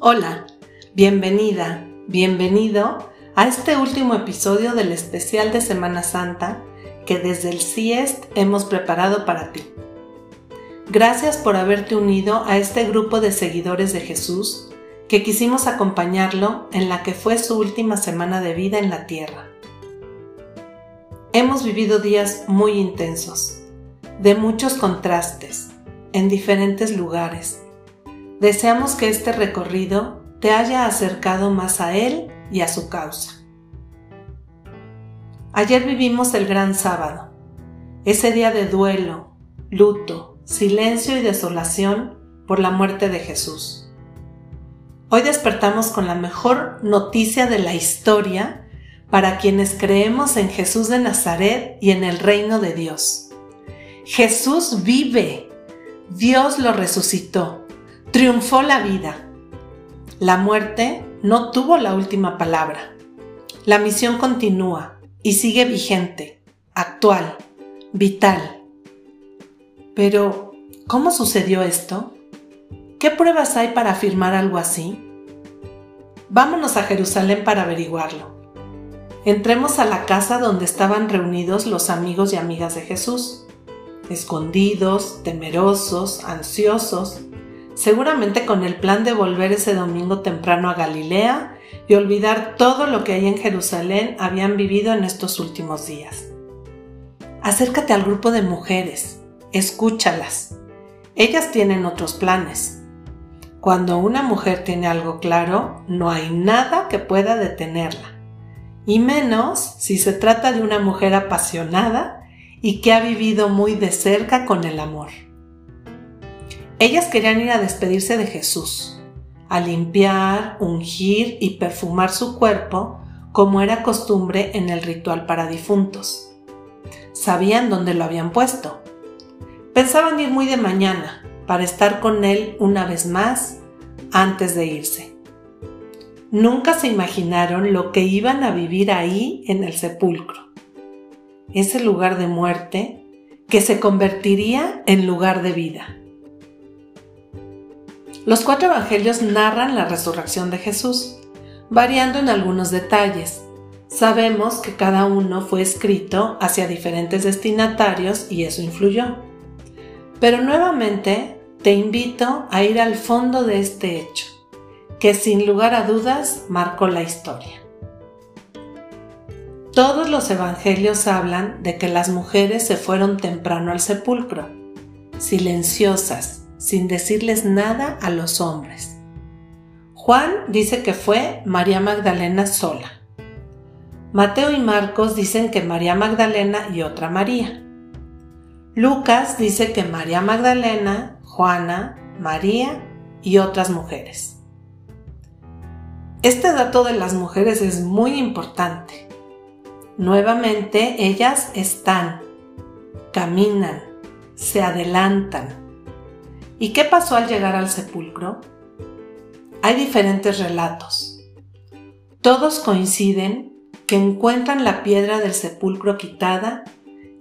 Hola, bienvenida, bienvenido a este último episodio del especial de Semana Santa que desde el CIEST hemos preparado para ti. Gracias por haberte unido a este grupo de seguidores de Jesús que quisimos acompañarlo en la que fue su última semana de vida en la tierra. Hemos vivido días muy intensos, de muchos contrastes, en diferentes lugares Deseamos que este recorrido te haya acercado más a Él y a su causa. Ayer vivimos el gran sábado, ese día de duelo, luto, silencio y desolación por la muerte de Jesús. Hoy despertamos con la mejor noticia de la historia para quienes creemos en Jesús de Nazaret y en el reino de Dios. Jesús vive. Dios lo resucitó triunfó la vida. La muerte no tuvo la última palabra. La misión continúa y sigue vigente, actual, vital. Pero, ¿cómo sucedió esto? ¿Qué pruebas hay para afirmar algo así? Vámonos a Jerusalén para averiguarlo. Entremos a la casa donde estaban reunidos los amigos y amigas de Jesús, escondidos, temerosos, ansiosos, seguramente con el plan de volver ese domingo temprano a Galilea y olvidar todo lo que ahí en Jerusalén habían vivido en estos últimos días. Acércate al grupo de mujeres, escúchalas. Ellas tienen otros planes. Cuando una mujer tiene algo claro, no hay nada que pueda detenerla. Y menos si se trata de una mujer apasionada y que ha vivido muy de cerca con el amor. Ellas querían ir a despedirse de Jesús, a limpiar, ungir y perfumar su cuerpo como era costumbre en el ritual para difuntos. Sabían dónde lo habían puesto. Pensaban ir muy de mañana para estar con él una vez más antes de irse. Nunca se imaginaron lo que iban a vivir ahí en el sepulcro, ese lugar de muerte que se convertiría en lugar de vida. Los cuatro evangelios narran la resurrección de Jesús, variando en algunos detalles. Sabemos que cada uno fue escrito hacia diferentes destinatarios y eso influyó. Pero nuevamente te invito a ir al fondo de este hecho, que sin lugar a dudas marcó la historia. Todos los evangelios hablan de que las mujeres se fueron temprano al sepulcro, silenciosas, sin decirles nada a los hombres. Juan dice que fue María Magdalena sola. Mateo y Marcos dicen que María Magdalena y otra María. Lucas dice que María Magdalena, Juana, María y otras mujeres. Este dato de las mujeres es muy importante. Nuevamente ellas están, caminan, se adelantan, ¿Y qué pasó al llegar al sepulcro? Hay diferentes relatos. Todos coinciden que encuentran la piedra del sepulcro quitada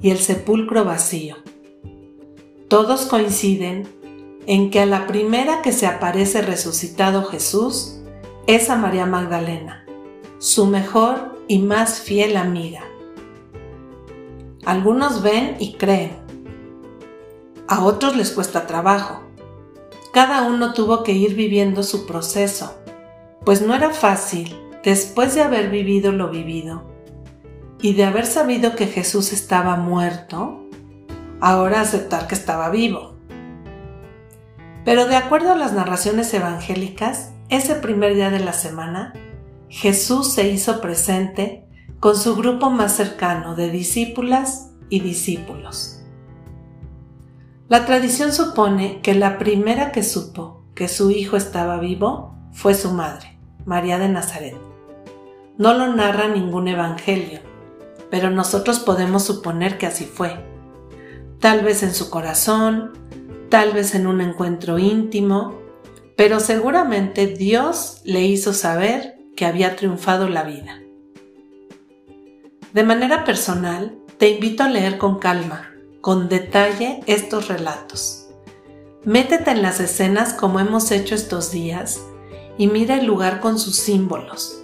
y el sepulcro vacío. Todos coinciden en que a la primera que se aparece resucitado Jesús es a María Magdalena, su mejor y más fiel amiga. Algunos ven y creen, a otros les cuesta trabajo cada uno tuvo que ir viviendo su proceso, pues no era fácil, después de haber vivido lo vivido y de haber sabido que Jesús estaba muerto, ahora aceptar que estaba vivo. Pero de acuerdo a las narraciones evangélicas, ese primer día de la semana, Jesús se hizo presente con su grupo más cercano de discípulas y discípulos. La tradición supone que la primera que supo que su hijo estaba vivo fue su madre, María de Nazaret. No lo narra ningún evangelio, pero nosotros podemos suponer que así fue. Tal vez en su corazón, tal vez en un encuentro íntimo, pero seguramente Dios le hizo saber que había triunfado la vida. De manera personal, te invito a leer con calma con detalle estos relatos. Métete en las escenas como hemos hecho estos días y mira el lugar con sus símbolos.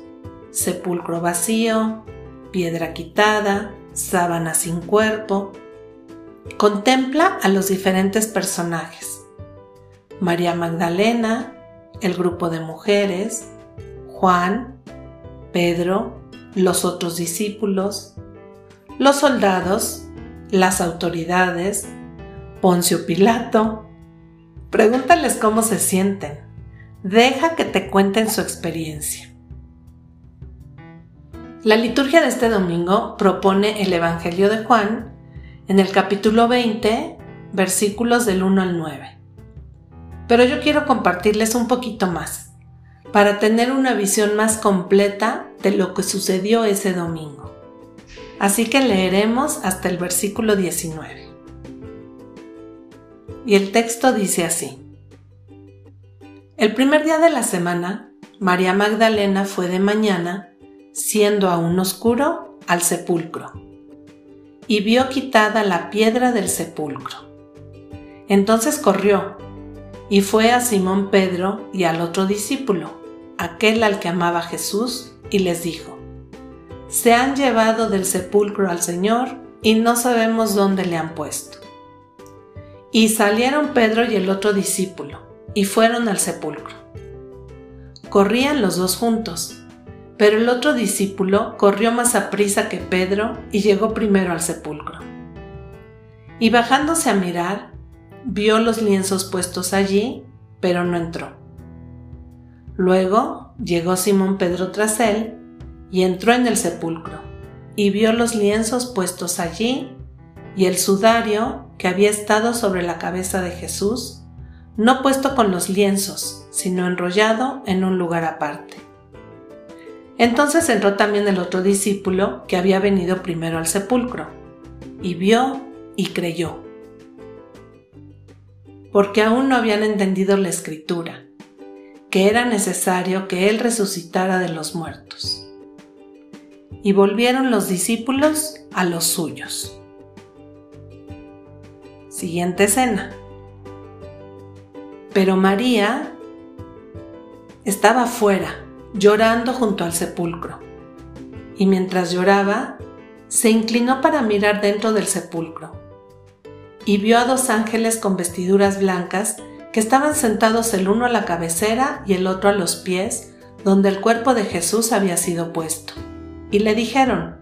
Sepulcro vacío, piedra quitada, sábana sin cuerpo. Contempla a los diferentes personajes. María Magdalena, el grupo de mujeres, Juan, Pedro, los otros discípulos, los soldados, las autoridades, Poncio Pilato. Pregúntales cómo se sienten. Deja que te cuenten su experiencia. La liturgia de este domingo propone el Evangelio de Juan en el capítulo 20, versículos del 1 al 9. Pero yo quiero compartirles un poquito más, para tener una visión más completa de lo que sucedió ese domingo. Así que leeremos hasta el versículo 19. Y el texto dice así. El primer día de la semana, María Magdalena fue de mañana siendo aún oscuro, al sepulcro, y vio quitada la piedra del sepulcro. Entonces corrió y fue a Simón Pedro y al otro discípulo, aquel al que amaba Jesús, y les dijo, Se han llevado del sepulcro al Señor y no sabemos dónde le han puesto. Y salieron Pedro y el otro discípulo, y fueron al sepulcro. Corrían los dos juntos pero el otro discípulo corrió más a prisa que Pedro y llegó primero al sepulcro. Y bajándose a mirar, vio los lienzos puestos allí, pero no entró. Luego llegó Simón Pedro tras él y entró en el sepulcro, y vio los lienzos puestos allí y el sudario que había estado sobre la cabeza de Jesús, no puesto con los lienzos, sino enrollado en un lugar aparte. Entonces entró también el otro discípulo que había venido primero al sepulcro, y vio y creyó, porque aún no habían entendido la escritura, que era necesario que Él resucitara de los muertos. Y volvieron los discípulos a los suyos. Siguiente escena. Pero María estaba fuera llorando junto al sepulcro. Y mientras lloraba, se inclinó para mirar dentro del sepulcro, y vio a dos ángeles con vestiduras blancas que estaban sentados el uno a la cabecera y el otro a los pies, donde el cuerpo de Jesús había sido puesto. Y le dijeron,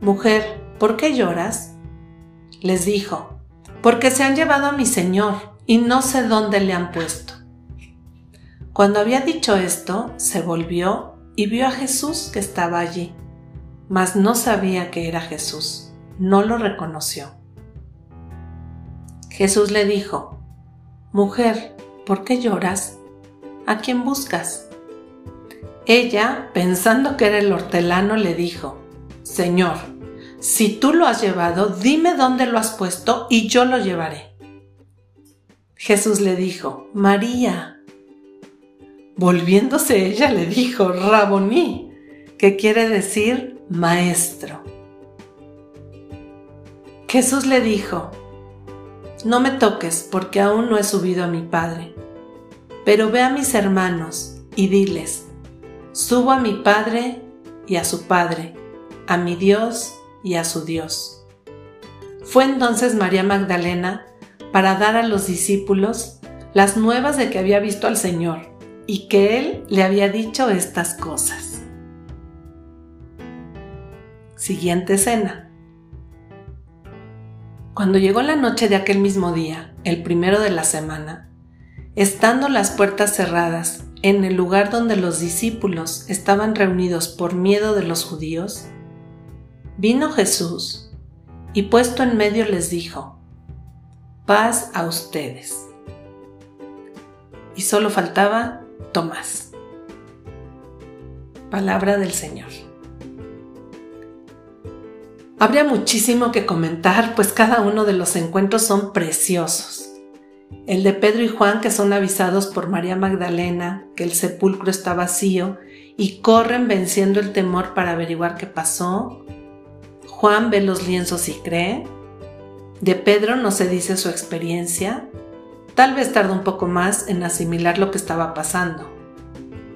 Mujer, ¿por qué lloras? Les dijo, Porque se han llevado a mi Señor y no sé dónde le han puesto. Cuando había dicho esto, se volvió y vio a Jesús que estaba allí, mas no sabía que era Jesús, no lo reconoció. Jesús le dijo, Mujer, ¿por qué lloras? ¿A quién buscas? Ella, pensando que era el hortelano, le dijo, Señor, si tú lo has llevado, dime dónde lo has puesto y yo lo llevaré. Jesús le dijo, María. Volviéndose ella le dijo, Raboní, que quiere decir maestro. Jesús le dijo, No me toques porque aún no he subido a mi Padre, pero ve a mis hermanos y diles, Subo a mi Padre y a su Padre, a mi Dios y a su Dios. Fue entonces María Magdalena para dar a los discípulos las nuevas de que había visto al Señor y que él le había dicho estas cosas. Siguiente escena. Cuando llegó la noche de aquel mismo día, el primero de la semana, estando las puertas cerradas en el lugar donde los discípulos estaban reunidos por miedo de los judíos, vino Jesús y puesto en medio les dijo, paz a ustedes. Y solo faltaba Tomás. Palabra del Señor. Habría muchísimo que comentar, pues cada uno de los encuentros son preciosos. El de Pedro y Juan, que son avisados por María Magdalena que el sepulcro está vacío y corren venciendo el temor para averiguar qué pasó. Juan ve los lienzos y cree. De Pedro no se dice su experiencia, Tal vez tardó un poco más en asimilar lo que estaba pasando.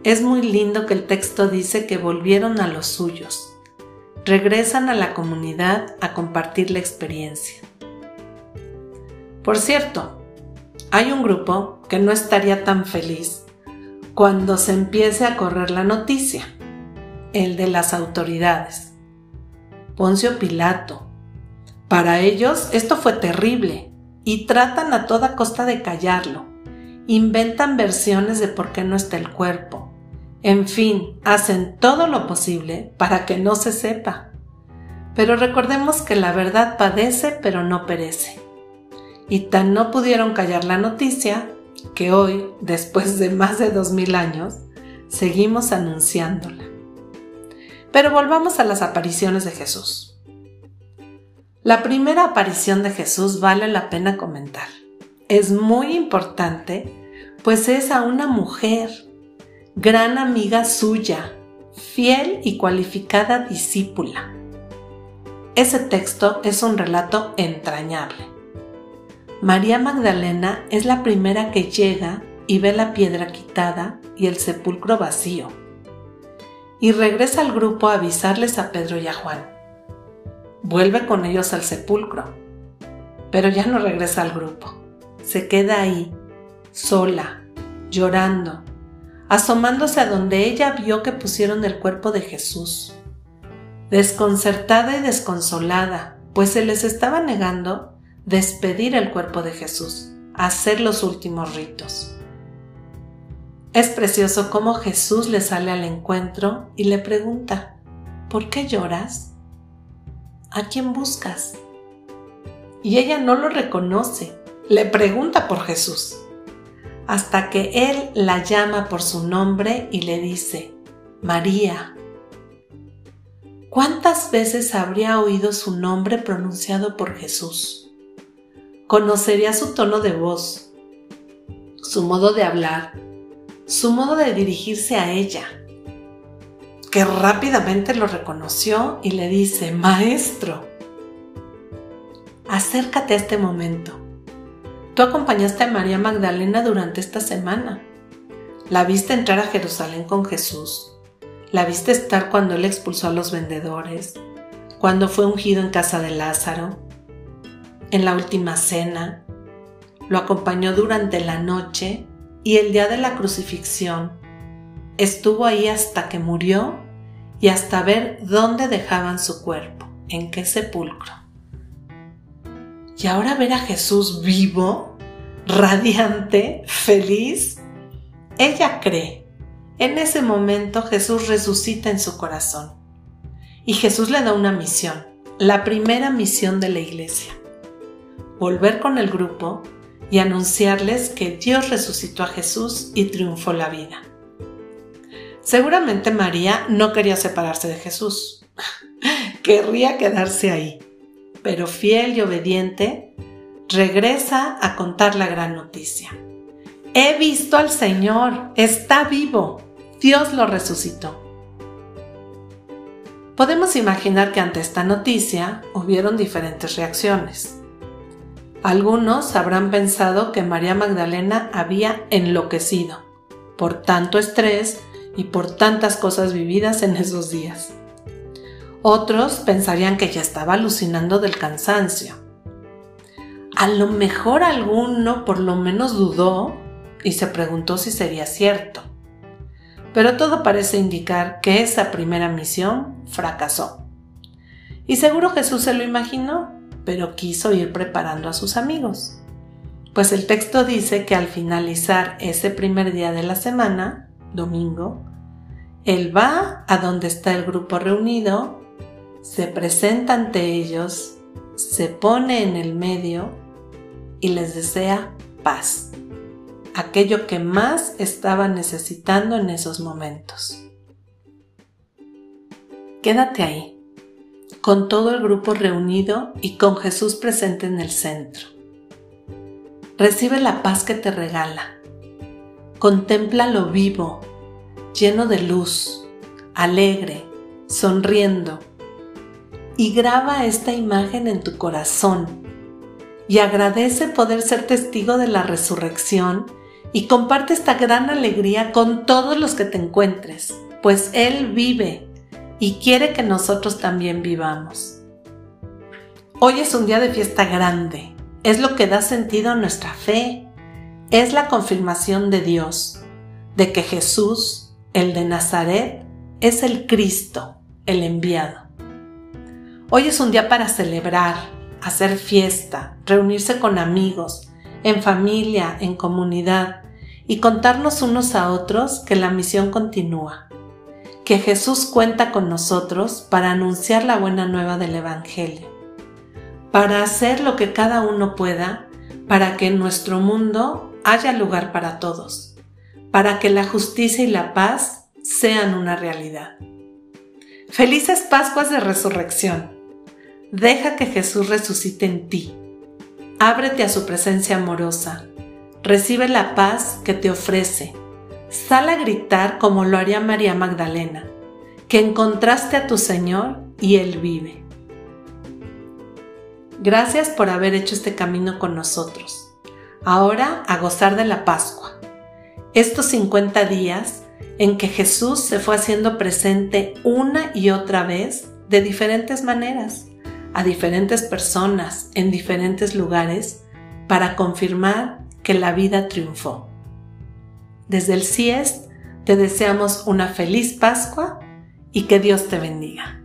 Es muy lindo que el texto dice que volvieron a los suyos, regresan a la comunidad a compartir la experiencia. Por cierto, hay un grupo que no estaría tan feliz cuando se empiece a correr la noticia, el de las autoridades. Poncio Pilato. Para ellos esto fue terrible y tratan a toda costa de callarlo. Inventan versiones de por qué no está el cuerpo. En fin, hacen todo lo posible para que no se sepa. Pero recordemos que la verdad padece pero no perece. Y tan no pudieron callar la noticia que hoy, después de más de dos mil años, seguimos anunciándola. Pero volvamos a las apariciones de Jesús. La primera aparición de Jesús vale la pena comentar. Es muy importante, pues es a una mujer, gran amiga suya, fiel y cualificada discípula. Ese texto es un relato entrañable. María Magdalena es la primera que llega y ve la piedra quitada y el sepulcro vacío. Y regresa al grupo a avisarles a Pedro y a Juan vuelve con ellos al sepulcro, pero ya no regresa al grupo. Se queda ahí, sola, llorando, asomándose a donde ella vio que pusieron el cuerpo de Jesús. Desconcertada y desconsolada, pues se les estaba negando despedir el cuerpo de Jesús, hacer los últimos ritos. Es precioso cómo Jesús le sale al encuentro y le pregunta, ¿por qué lloras? ¿a quién buscas? Y ella no lo reconoce, le pregunta por Jesús, hasta que él la llama por su nombre y le dice, María. ¿Cuántas veces habría oído su nombre pronunciado por Jesús? Conocería su tono de voz, su modo de hablar, su modo de dirigirse a ella que rápidamente lo reconoció y le dice, Maestro, acércate a este momento. Tú acompañaste a María Magdalena durante esta semana. La viste entrar a Jerusalén con Jesús. La viste estar cuando él expulsó a los vendedores, cuando fue ungido en casa de Lázaro, en la última cena. Lo acompañó durante la noche y el día de la crucifixión Estuvo ahí hasta que murió y hasta ver dónde dejaban su cuerpo, en qué sepulcro. Y ahora ver a Jesús vivo, radiante, feliz, ella cree. En ese momento Jesús resucita en su corazón. Y Jesús le da una misión, la primera misión de la iglesia. Volver con el grupo y anunciarles que Dios resucitó a Jesús y triunfó la vida. Seguramente María no quería separarse de Jesús. Querría quedarse ahí. Pero fiel y obediente, regresa a contar la gran noticia. He visto al Señor, está vivo, Dios lo resucitó. Podemos imaginar que ante esta noticia hubieron diferentes reacciones. Algunos habrán pensado que María Magdalena había enloquecido por tanto estrés y por tantas cosas vividas en esos días. Otros pensarían que ya estaba alucinando del cansancio. A lo mejor alguno por lo menos dudó y se preguntó si sería cierto. Pero todo parece indicar que esa primera misión fracasó. Y seguro Jesús se lo imaginó, pero quiso ir preparando a sus amigos. Pues el texto dice que al finalizar ese primer día de la semana, domingo, él va a donde está el grupo reunido, se presenta ante ellos, se pone en el medio y les desea paz, aquello que más estaban necesitando en esos momentos. Quédate ahí, con todo el grupo reunido y con Jesús presente en el centro. Recibe la paz que te regala. Contempla lo vivo, lleno de luz, alegre, sonriendo. Y graba esta imagen en tu corazón y agradece poder ser testigo de la resurrección y comparte esta gran alegría con todos los que te encuentres, pues Él vive y quiere que nosotros también vivamos. Hoy es un día de fiesta grande, es lo que da sentido a nuestra fe, es la confirmación de Dios, de que Jesús, el de Nazaret, es el Cristo, el enviado. Hoy es un día para celebrar, hacer fiesta, reunirse con amigos, en familia, en comunidad y contarnos unos a otros que la misión continúa, que Jesús cuenta con nosotros para anunciar la buena nueva del Evangelio, para hacer lo que cada uno pueda para que en nuestro mundo haya lugar para todos, para que la justicia y la paz sean una realidad. Felices Pascuas de Resurrección. Deja que Jesús resucite en ti Ábrete a su presencia amorosa. Recibe la paz que te ofrece. Sal a gritar como lo haría María Magdalena, que encontraste a tu Señor y Él vive. Gracias por haber hecho este camino con nosotros. Ahora a gozar de la Pascua. Estos 50 días en que Jesús se fue haciendo presente una y otra vez de diferentes maneras a diferentes personas en diferentes lugares para confirmar que la vida triunfó. Desde el CIES te deseamos una feliz Pascua y que Dios te bendiga.